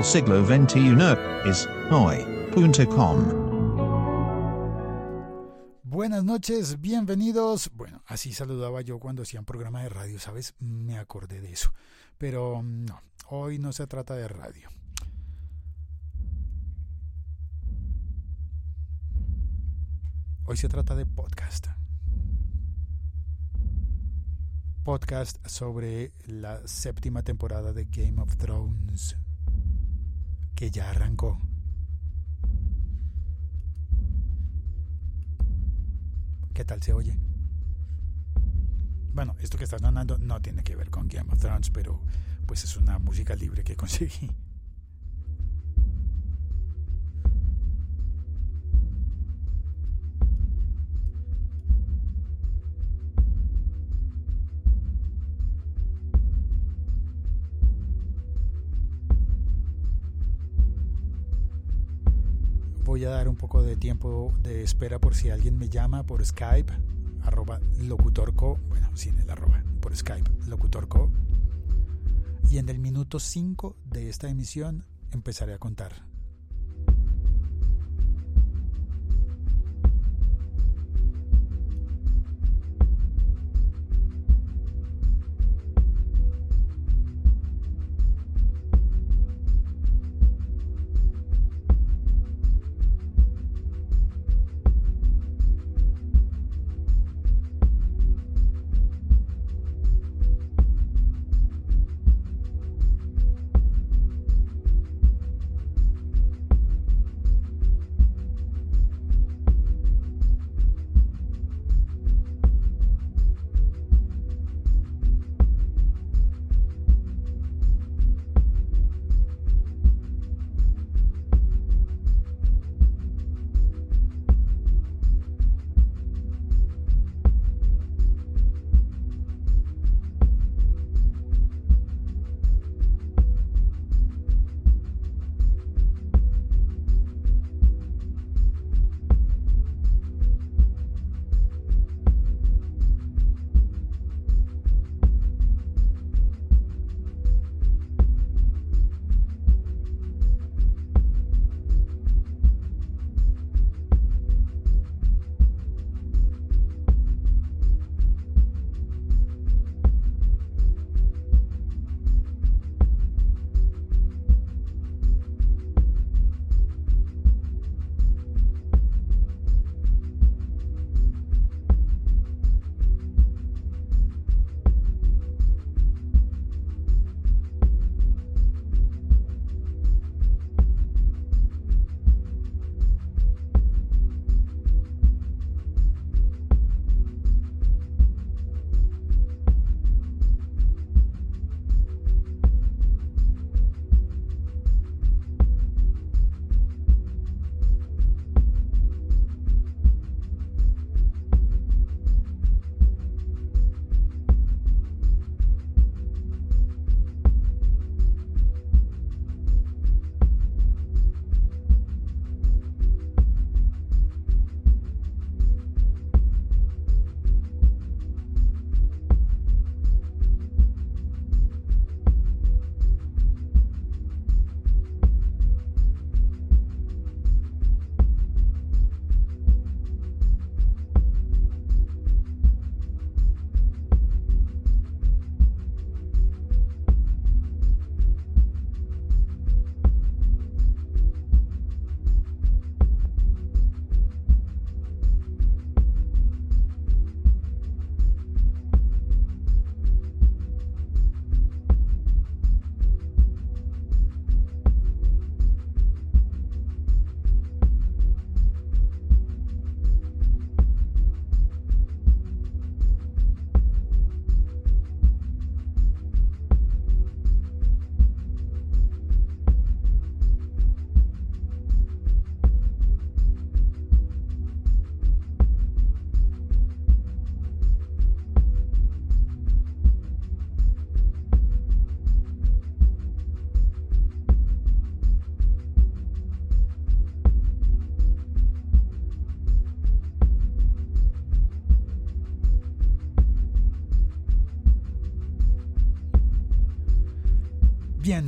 del siglo XXI es hoy.com. Buenas noches, bienvenidos. Bueno, así saludaba yo cuando hacía un programa de radio, ¿sabes? Me acordé de eso. Pero mm, no, hoy no se trata de radio. Hoy se trata de podcast. Podcast sobre la séptima temporada de Game of Thrones, que ya arrancó. ¿Qué tal se oye? Bueno, esto que está sonando no tiene que ver con Game of Thrones, pero pues es una música libre que conseguí. Voy a dar un poco de tiempo de espera por si alguien me llama por Skype, arroba locutorco, bueno, sin el arroba, por Skype, locutorco. Y en el minuto 5 de esta emisión empezaré a contar.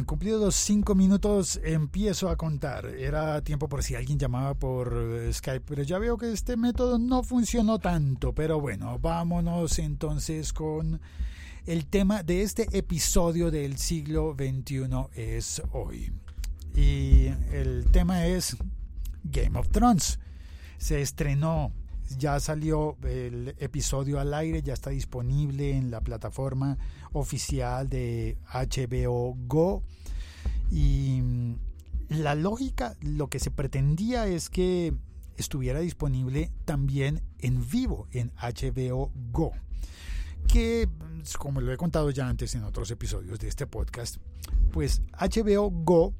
Cumplidos los cinco minutos, empiezo a contar. Era tiempo por si alguien llamaba por eh, Skype, pero ya veo que este método no funcionó tanto. Pero bueno, vámonos entonces con el tema de este episodio del siglo XXI es hoy. Y el tema es Game of Thrones. Se estrenó ya salió el episodio al aire, ya está disponible en la plataforma oficial de HBO Go. Y mm, la lógica, lo que se pretendía es que estuviera disponible también en vivo en HBO Go. Que, mm, como lo he contado ya antes en otros episodios de este podcast, pues HBO Go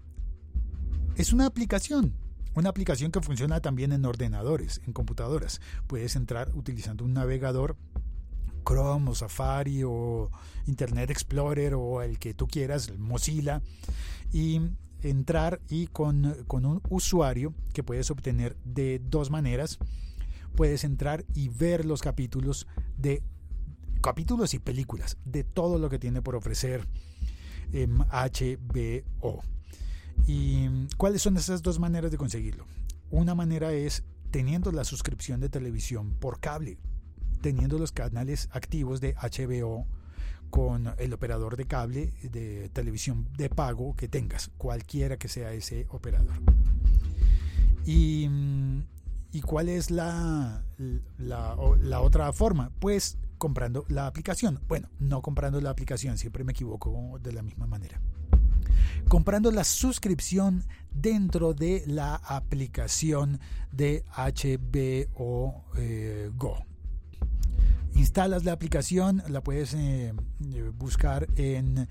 es una aplicación una aplicación que funciona también en ordenadores, en computadoras. Puedes entrar utilizando un navegador Chrome o Safari o Internet Explorer o el que tú quieras, Mozilla, y entrar y con, con, un usuario que puedes obtener de dos maneras. Puedes entrar y ver los capítulos de capítulos y películas de todo lo que tiene por ofrecer HBO. ¿Y cuáles son esas dos maneras de conseguirlo? Una manera es teniendo la suscripción de televisión por cable, teniendo los canales activos de HBO con el operador de cable de televisión de pago que tengas, cualquiera que sea ese operador. ¿Y, y cuál es la, otra forma? Pues comprando la aplicación. Bueno, no comprando la aplicación, siempre me equivoco de la misma manera comprando la suscripción dentro de la aplicación de HBO eh, Go. Instalas la aplicación, la puedes eh, buscar en,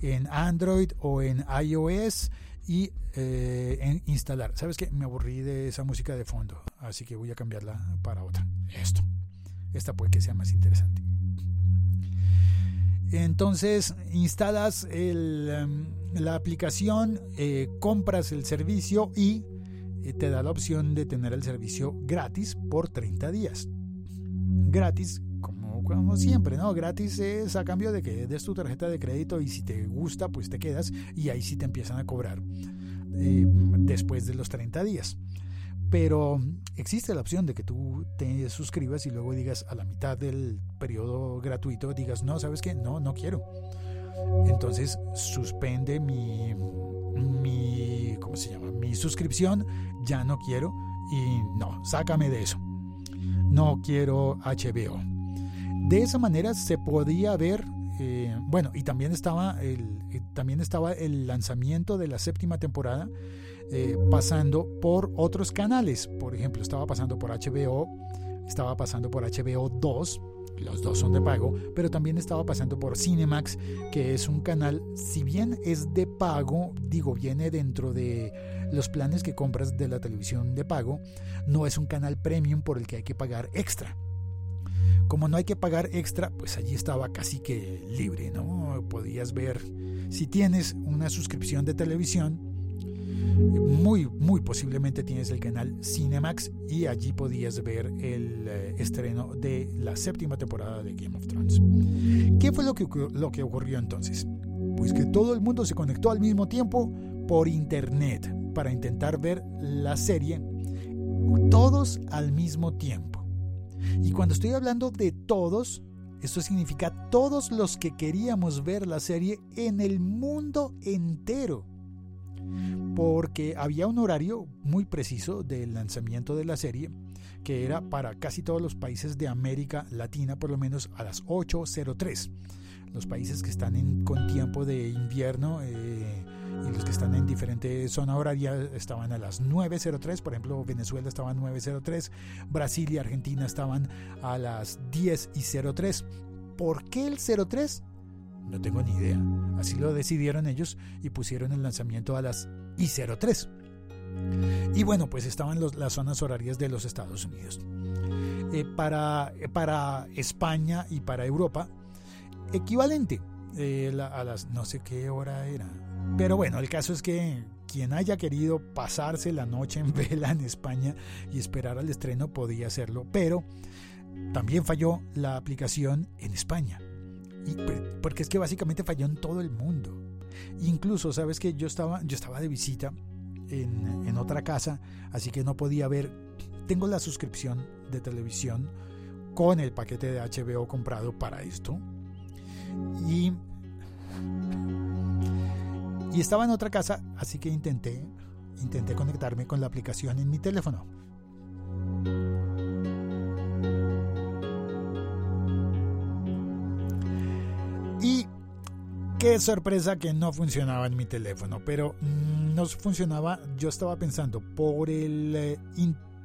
en, Android o en iOS y eh, instalar. ¿Sabes qué? Me aburrí de esa música de fondo, así que voy a cambiarla para otra. Esto. Esta puede que sea más interesante. Entonces instalas em, la aplicación, eh, compras el servicio y eh, te da la opción de tener el servicio gratis por 30 días. Gratis, como, como siempre, ¿no? Gratis es a cambio de que des tu tarjeta de crédito y si te gusta, pues te quedas y ahí sí te empiezan a cobrar eh, después de los 30 días. Pero existe la opción de que tú te suscribas y luego digas a la mitad del periodo gratuito, digas, no, ¿sabes qué? No, no quiero. Entonces suspende mi, mi, ¿cómo se llama? Mi suscripción, ya no quiero y no, sácame de eso. No quiero HBO. De esa manera se podía ver eh, bueno, y también estaba, el, eh, también estaba el lanzamiento de la séptima temporada eh, pasando por otros canales. Por ejemplo, estaba pasando por HBO, estaba pasando por HBO 2, los dos son de pago, pero también estaba pasando por Cinemax, que es un canal, si bien es de pago, digo, viene dentro de los planes que compras de la televisión de pago, no es un canal premium por el que hay que pagar extra. Como no hay que pagar extra, pues allí estaba casi que libre, ¿no? Podías ver, si tienes una suscripción de televisión, muy, muy posiblemente tienes el canal Cinemax y allí podías ver el eh, estreno de la séptima temporada de Game of Thrones. ¿Qué fue lo que, lo que ocurrió entonces? Pues que todo el mundo se conectó al mismo tiempo por internet para intentar ver la serie todos al mismo tiempo. Y cuando estoy hablando de todos, esto significa todos los que queríamos ver la serie en el mundo entero porque había un horario muy preciso del lanzamiento de la serie que era para casi todos los países de América Latina, por lo menos a las 8.03. Los países que están con tiempo de invierno eh, y los que están en diferente zona horaria estaban a las 9.03. Por ejemplo, Venezuela estaba a 9.03, Brasil y Argentina estaban a las 10.03. ¿Por qué el 03? No tengo ni idea. Así lo decidieron ellos y pusieron el lanzamiento a las I03. Y bueno, pues estaban las zonas horarias de los Estados Unidos. Eh, para, para España y para Europa, equivalente eh, a las no sé qué hora era. Pero bueno, el caso es que quien haya querido pasarse la noche en vela en España y esperar al estreno podía hacerlo, pero también falló la aplicación en España. Y, porque es que básicamente falló en todo el mundo. Incluso, sabes que yo estaba, yo estaba de visita en, en otra casa, así que no podía ver. Tengo la suscripción de televisión con el paquete de HBO comprado para esto. Y, y estaba en otra casa, así que intenté, intenté conectarme con la aplicación en mi teléfono. Y qué sorpresa que no funcionaba en mi teléfono, pero no funcionaba, yo estaba pensando, por el eh,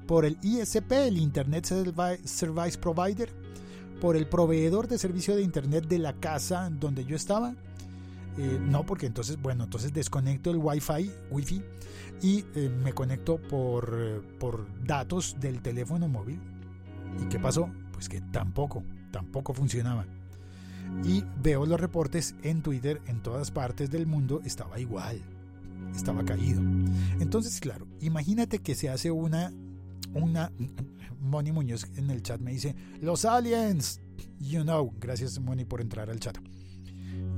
por el ISP, el Internet Service Provider, por el proveedor de servicio de Internet de la casa donde yo estaba. Eh, no, porque entonces, bueno, entonces desconecto el Wi-Fi, Wi-Fi y eh, me conecto por, por datos del teléfono móvil. ¿Y qué pasó? Pues que tampoco, tampoco funcionaba. Y veo los reportes en Twitter en todas partes del mundo, estaba igual, estaba caído. Entonces, claro, imagínate que se hace una una Moni Muñoz en el chat me dice los aliens you know gracias Moni por entrar al chat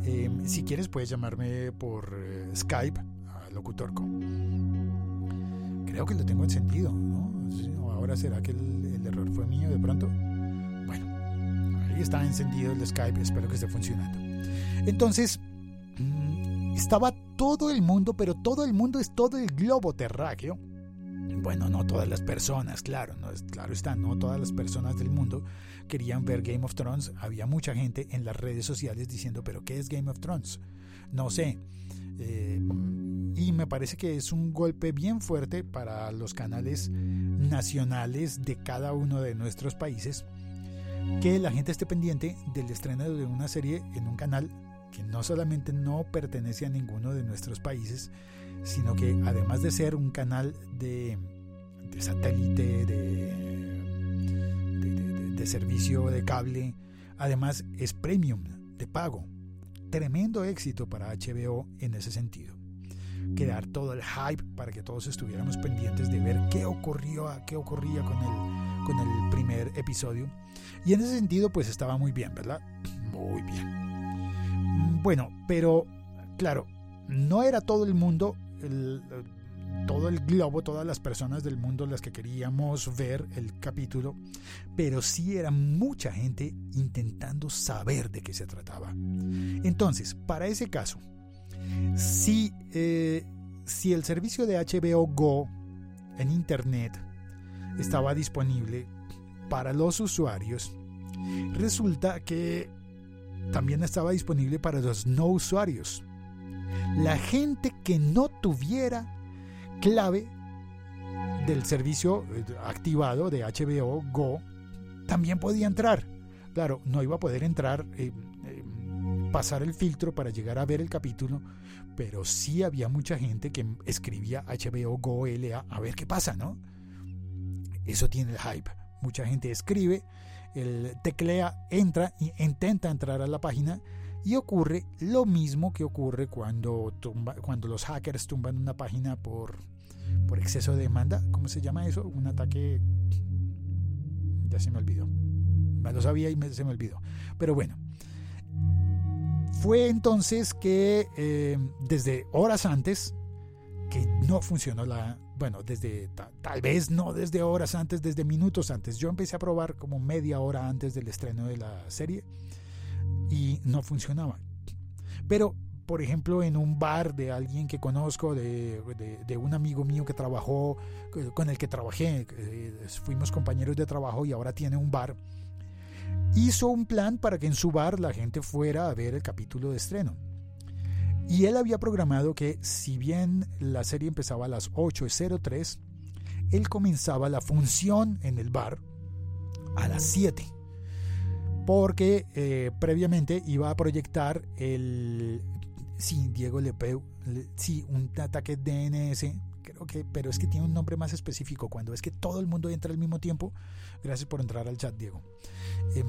em, si quieres puedes llamarme por eh, Skype a Locutorco creo que lo tengo encendido ¿no? ahora será que el, error fue mío de pronto bueno ahí está encendido el Skype espero que esté funcionando. Entonces mm, estaba todo el mundo pero todo el mundo es todo el globo terráqueo bueno, no todas las personas, claro, no, claro está, no todas las personas del mundo querían ver Game of Thrones. Había mucha gente en las redes sociales diciendo, pero ¿qué es Game of Thrones? No sé. Eh, y me parece que es un golpe bien fuerte para los canales nacionales de cada uno de nuestros países que la gente esté pendiente del estreno de una serie en un canal que no solamente no pertenece a ninguno de nuestros países, sino que además de ser un canal de, satélite, de, servicio de cable, además es premium, de pago. Tremendo éxito para HBO en ese sentido. Quedar todo el hype para que todos estuviéramos pendientes de ver qué ocurrió, qué ocurría con el, con el primer episodio. Y en ese sentido, pues estaba muy bien, ¿verdad? Muy bien. Bueno, pero claro, no era todo el mundo todo el globo, todas las personas del mundo las que queríamos ver el capítulo, pero sí era mucha gente intentando saber de qué se trataba. Entonces, para ese caso, si, eh, si el servicio de HBO Go en Internet estaba disponible para los usuarios, resulta que también estaba disponible para los no usuarios. La gente que no tuviera clave del servicio eh, activado de HBO Go también podía entrar. Claro, no iba a poder entrar, eh, eh, pasar el filtro para llegar a ver el capítulo, pero sí había mucha gente que escribía HBO Go LA a ver qué pasa, ¿no? Eso tiene el hype. Mucha gente escribe, el teclea, entra e intenta entrar a la página y ocurre lo mismo que ocurre cuando, cuando los hackers tumban una página por, por exceso de demanda. ¿Cómo se llama eso? Un ataque... Ya se me olvidó. Me lo sabía y se me olvidó. Pero bueno. Fue entonces que eh, desde horas antes que no funcionó la... Bueno, desde tal vez no desde horas antes, desde minutos antes. Yo empecé a probar como media hora antes del estreno de la serie y no funcionaba. Pero, por ejemplo, en un bar de alguien que conozco, de, un amigo mío que trabajó, con el que trabajé, fuimos compañeros de trabajo y ahora tiene un bar, hizo un plan para que en su bar la gente fuera a ver el capítulo de estreno. Y él había programado que si bien la serie empezaba a las 8.03, él comenzaba la función en el bar a las 7 porque eh, previamente iba a proyectar el, sí, Diego Lepeu, sí, un ataque DNS, creo que, pero es que tiene un nombre más específico, cuando es que todo el mundo entra al mismo tiempo, gracias por entrar al chat, Diego, em,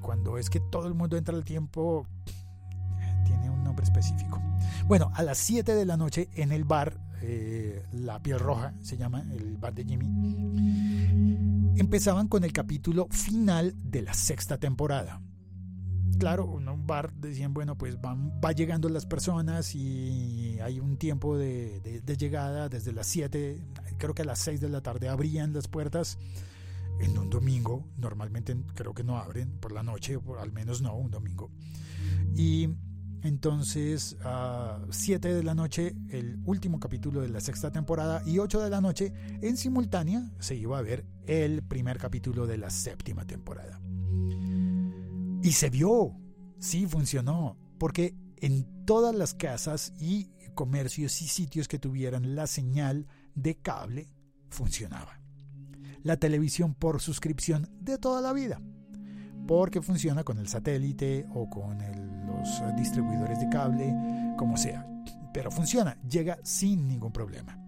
cuando es que todo el mundo entra al tiempo, nombre específico. Bueno, a las 7 de la noche en el bar, eh, La Piel Roja se llama, el bar de Jimmy, empezaban con el capítulo final de la sexta temporada. claro, en un bar decían, bueno, pues van, va llegando las personas y hay un tiempo de, llegada desde las 7, creo que a las 6 de la tarde abrían las puertas. En un domingo, normalmente creo que no abren por la noche, por, al menos no, un domingo. Y entonces, a 7 de la noche, el último capítulo de la sexta temporada, y 8 de la noche, en simultánea, se iba a ver el primer capítulo de la séptima temporada. Y se vio, sí funcionó, porque en todas las casas y comercios y sitios que tuvieran la señal de cable funcionaba. La televisión por suscripción de toda la vida, porque funciona con el satélite o con los distribuidores de cable, como sea. Pero funciona, llega sin ningún problema.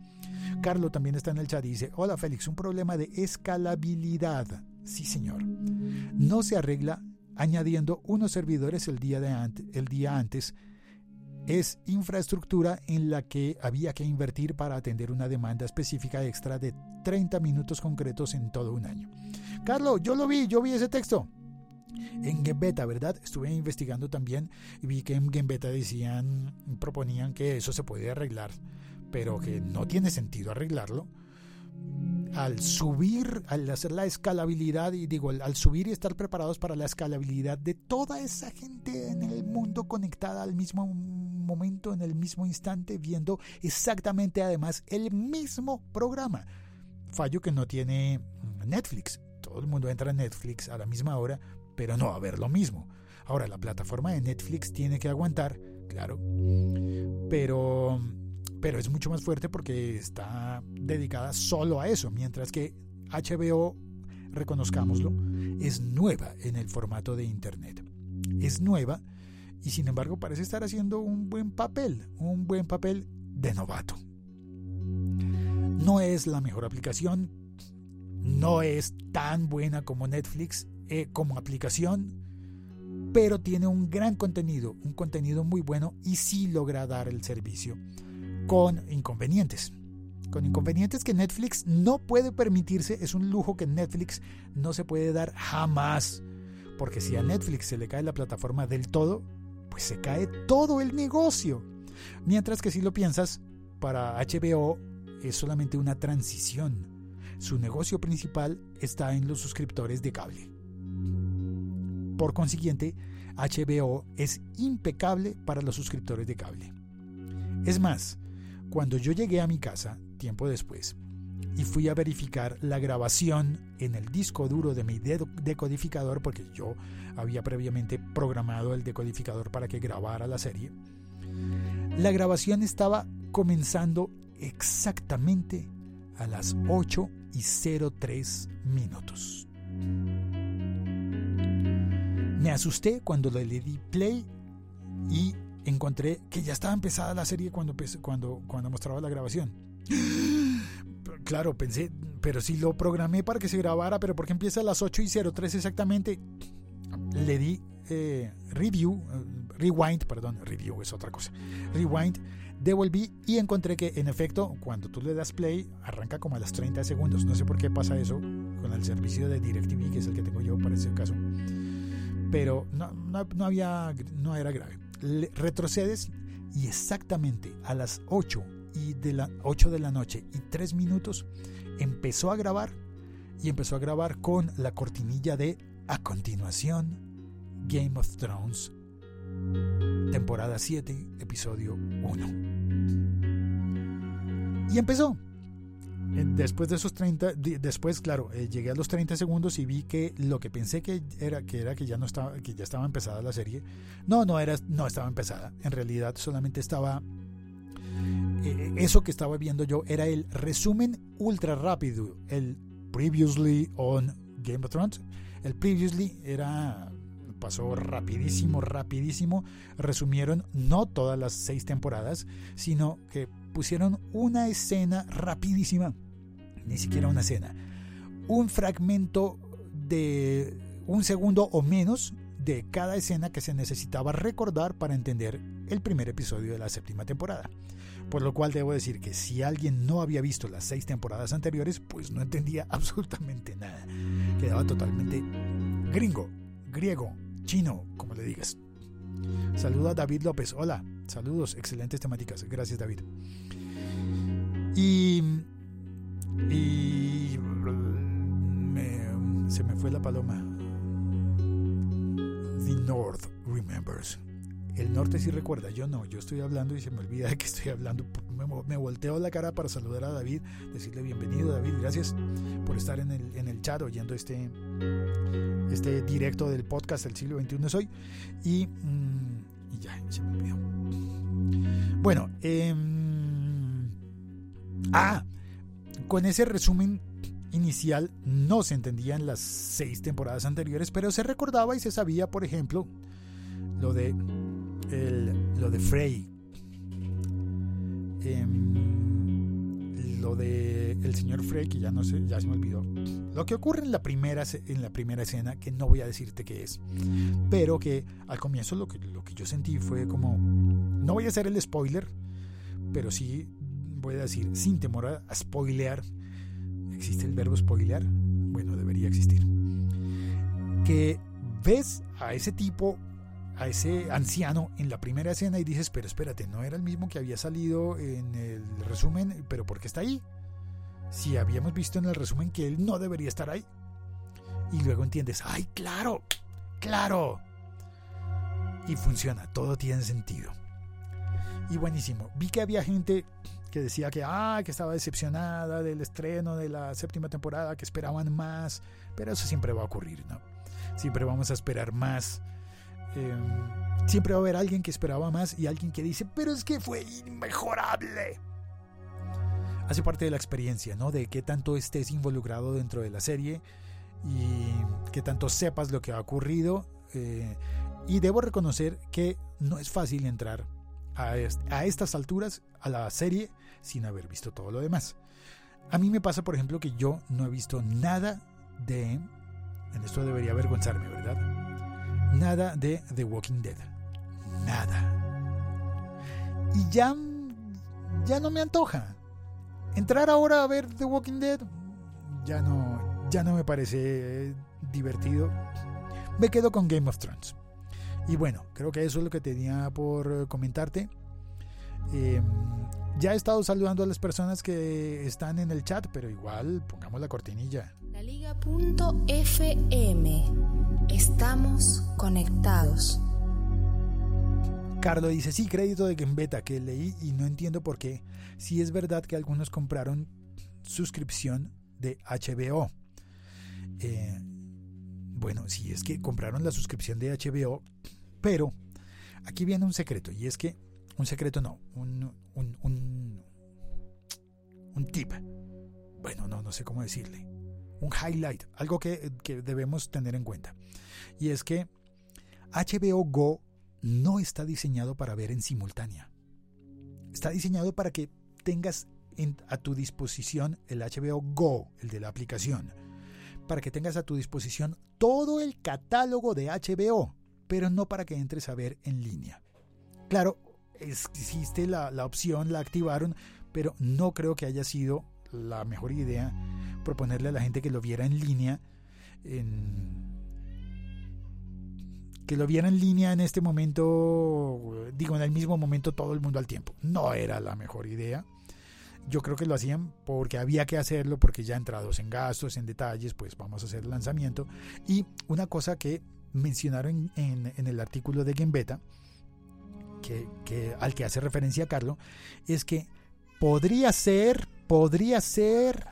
Carlos también está en el chat dice, hola Félix, un problema de escalabilidad. Sí, señor. No se arregla añadiendo unos servidores el día, de el día antes, es infraestructura en la que había que invertir para atender una demanda específica extra de 30 minutos concretos en todo un año. Carlos, yo lo vi, yo vi ese texto. En Gembeta, ¿verdad? Estuve investigando también y vi que en Gembeta decían, proponían que eso se puede arreglar, pero que no tiene sentido arreglarlo al subir, al hacer la escalabilidad, y digo, al subir y estar preparados para la escalabilidad de toda esa gente en el mundo conectada al mismo momento, en el mismo instante, viendo exactamente además el mismo programa. Fallo que no tiene Netflix. Todo el mundo entra en Netflix a la misma hora, pero no va a ver lo mismo. Ahora, la plataforma de Netflix tiene que aguantar, claro, pero pero es mucho más fuerte porque está dedicada solo a eso, mientras que HBO, reconozcámoslo, es nueva en el formato de Internet. Es nueva y sin embargo parece estar haciendo un buen papel, un buen papel de novato. No es la mejor aplicación, no es tan buena como Netflix eh, como aplicación, pero tiene un gran contenido, un contenido muy bueno y sí logra dar el servicio con inconvenientes. Con inconvenientes que Netflix no puede permitirse, es un lujo que Netflix no se puede dar jamás. Porque si a Netflix se le cae la plataforma del todo, pues se cae todo el negocio. Mientras que si lo piensas, para HBO es solamente una transición. Su negocio principal está en los suscriptores de cable. Por consiguiente, HBO es impecable para los suscriptores de cable. Es más, cuando yo llegué a mi casa, tiempo después, y fui a verificar la grabación en el disco duro de mi decodificador, porque yo había previamente programado el decodificador para que grabara la serie, la grabación estaba comenzando exactamente a las 8 y 03 minutos. Me asusté cuando le di play y encontré que ya estaba empezada la serie cuando, cuando, cuando mostraba la grabación. Claro, pensé, pero si lo programé para que se grabara, pero porque empieza a las 8 y 03 exactamente. Le di eh, review, eh, rewind, perdón, review es otra cosa. Rewind, devolví y encontré que en efecto, cuando tú le das play, arranca como a las 30 segundos. No sé por qué pasa eso con el servicio de DirecTV, que es el que tengo yo para ese caso. Pero no, no, no había, no era grave. Retrocedes y exactamente a las 8 y de la 8 de la noche y 3 minutos empezó a grabar y empezó a grabar con la cortinilla de a continuación Game of Thrones temporada 7 episodio 1 y empezó después de esos 30, después, claro, eh, llegué a los 30 segundos y vi que lo que pensé que era que era que ya no estaba, que ya estaba empezada la serie, no, no era, no estaba empezada. En realidad solamente estaba eh, eso que estaba viendo yo era el resumen ultra rápido, el previously on Game of Thrones. El previously era pasó rapidísimo, rapidísimo. Resumieron no todas las seis temporadas, sino que pusieron una escena rapidísima, ni siquiera una escena, un fragmento de un segundo o menos de cada escena que se necesitaba recordar para entender el primer episodio de la séptima temporada. Por lo cual debo decir que si alguien no había visto las seis temporadas anteriores, pues no entendía absolutamente nada. Quedaba totalmente gringo, griego, chino, como le digas. Saludo a David López. Hola, saludos, excelentes temáticas. Gracias, David. Y. Y. se me fue la paloma. The North remembers. El norte sí recuerda, yo no, yo estoy hablando y se me olvida de que estoy hablando. Me, volteo la cara para saludar a David, decirle bienvenido David, gracias por estar en el, en el chat oyendo este, este directo del podcast del siglo XXI soy. Y, mm, y ya, se me olvidó. Bueno, eh, ah, con ese resumen inicial no se entendían las seis temporadas anteriores, pero se recordaba y se sabía, por ejemplo, lo de lo de Frey, em, lo de el señor Frey, que ya no sé, ya se me olvidó. Lo que ocurre en la primera en la primera escena, que no voy a decirte qué es, pero que al comienzo lo que, lo que yo sentí fue como, no voy a hacer el spoiler, pero sí voy a decir, sin temor a, spoilear, ¿existe el verbo spoilear? Bueno, debería existir. Que ves a ese tipo a ese anciano en la primera escena y dices, pero espérate, no era el mismo que había salido en el resumen, pero ¿por qué está ahí? Si habíamos visto en el resumen que él no debería estar ahí. Y luego entiendes, ay, claro, claro. Y funciona, todo tiene sentido. Y buenísimo. Vi que había gente que decía que, ah, que estaba decepcionada del estreno de la séptima temporada, que esperaban más, pero eso siempre va a ocurrir, ¿no? Siempre vamos a esperar más Em, siempre va a haber alguien que esperaba más y alguien que dice, pero es que fue inmejorable. Hace parte de la experiencia, ¿no? De qué tanto estés involucrado dentro de la serie y que tanto sepas lo que ha ocurrido. Eh, y debo reconocer que no es fácil entrar a, a estas alturas a la serie sin haber visto todo lo demás. A mí me pasa, por ejemplo, que yo no he visto nada de... En esto debería avergonzarme, ¿verdad? Nada de The Walking Dead. Nada. Y ya, ya no me antoja. Entrar ahora a ver The Walking Dead ya no, ya no me parece divertido. Me quedo con Game of Thrones. Y bueno, creo que eso es lo que tenía por comentarte. Em, ya he estado saludando a las personas que están en el chat, pero igual pongamos la cortinilla. Liga.fm. Estamos conectados. Carlos dice, sí, crédito de Gembeta que leí y no entiendo por qué. Si es verdad que algunos compraron suscripción de HBO. Eh, bueno, sí es que compraron la suscripción de HBO, pero aquí viene un secreto y es que, un secreto no, un, un, un, un tip. Bueno, no, no sé cómo decirle un highlight, algo que, debemos tener en cuenta. Y es que HBO Go no está diseñado para ver en simultánea. Está diseñado para que tengas a tu disposición el HBO Go, el de la aplicación, para que tengas a tu disposición todo el catálogo de HBO, pero no para que entres a ver en línea. Claro, existe la, la opción, la activaron, pero no creo que haya sido la mejor idea proponerle a la gente que lo viera en línea, que lo viera en línea en este momento, digo, en el mismo momento todo el mundo al tiempo. No era la mejor idea. Yo creo que lo hacían porque había que hacerlo, porque ya entrados en gastos, en detalles, pues vamos a hacer el lanzamiento. Y una cosa que mencionaron en, el artículo de Gembeta, que, que, al que hace referencia Carlos, es que podría ser, podría ser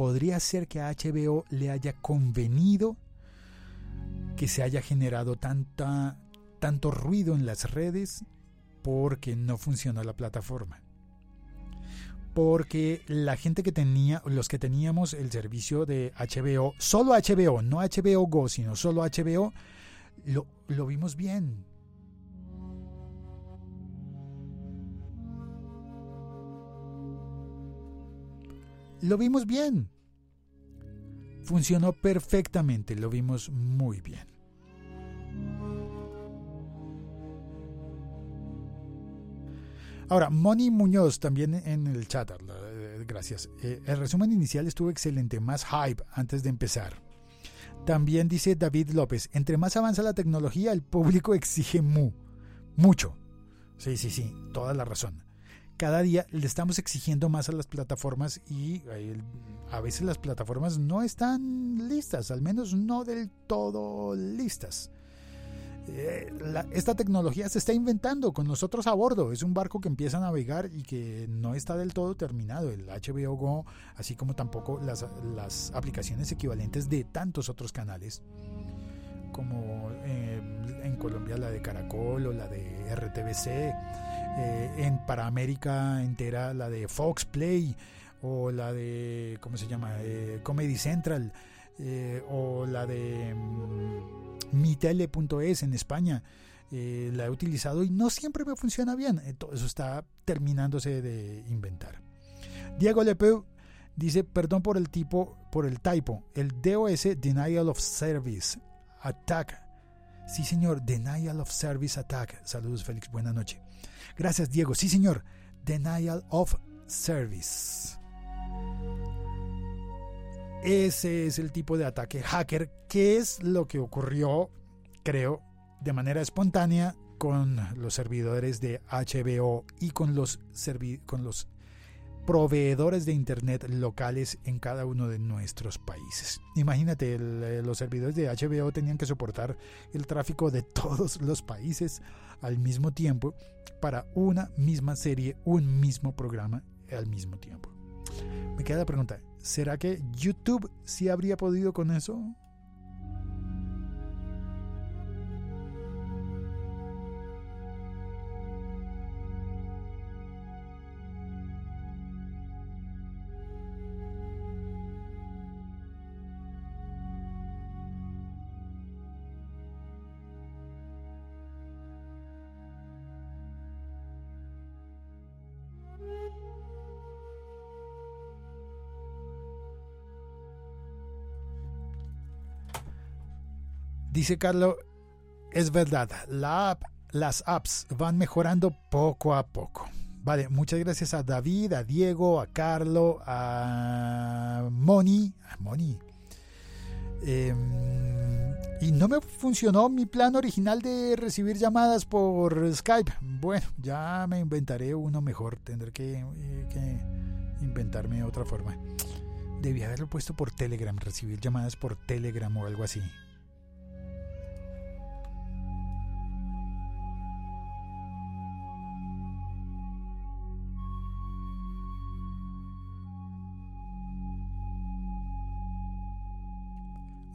podría ser que a HBO le haya convenido que se haya generado tanta, tanto ruido en las redes porque no funcionó la plataforma. Porque la gente que tenía, los que teníamos el servicio de HBO, solo HBO, no HBO Go, sino solo HBO, lo, lo vimos bien. Lo vimos bien. Funcionó perfectamente, lo vimos muy bien. Ahora, Moni Muñoz también en el chat, eh, gracias. Eh, el resumen inicial estuvo excelente, más hype antes de empezar. También dice David López, entre más avanza la tecnología, el público exige mu, mucho. Sí, sí, sí, toda la razón. Cada día le estamos exigiendo más a las plataformas y eh, a veces las plataformas no están listas, al menos no del todo listas. Eh, esta tecnología se está inventando con nosotros a bordo. Es un barco que empieza a navegar y que no está del todo terminado. El HBO Go, así como tampoco las, aplicaciones equivalentes de tantos otros canales, como eh, en Colombia la de Caracol o la de RTBC, eh, en para América entera la de Fox Play o la de, ¿cómo se llama? Comedy Central o la de... Mm, mitele.es en España. Eh, la he utilizado y no siempre me funciona bien. Eh, todo eso está terminándose de inventar. Diego Lepeu dice, perdón por el tipo, por el typo, el DOS Denial of Service Attack. Sí, señor, Denial of Service Attack. Saludos, Félix, buena noche. Gracias, Diego. Sí, señor, Denial of Service. Ese es el tipo de ataque hacker que es lo que ocurrió, creo, de manera espontánea con los servidores de HBO y con los, con los proveedores de Internet locales en cada uno de nuestros países. Imagínate, eh, los servidores de HBO tenían que soportar el tráfico de todos los países al mismo tiempo para una misma serie, un mismo programa al mismo tiempo. Me queda la pregunta, ¿será que YouTube sí habría podido con eso? Dice Carlos, es verdad, la las apps van mejorando poco a poco. Vale, muchas gracias a David, a Diego, a Carlo, a Moni. A Moni. Em, y no me funcionó mi plan original de recibir llamadas por Skype. Bueno, ya me inventaré uno mejor. Tendré que, eh, que inventarme otra forma. Debí haberlo puesto por Telegram, recibir llamadas por Telegram o algo así.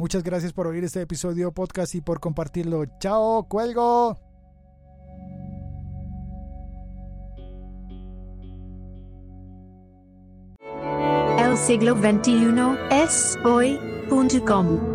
Muchas gracias por oír este episodio podcast y por compartirlo. Chao, cuelgo. El siglo XXI es hoy.com.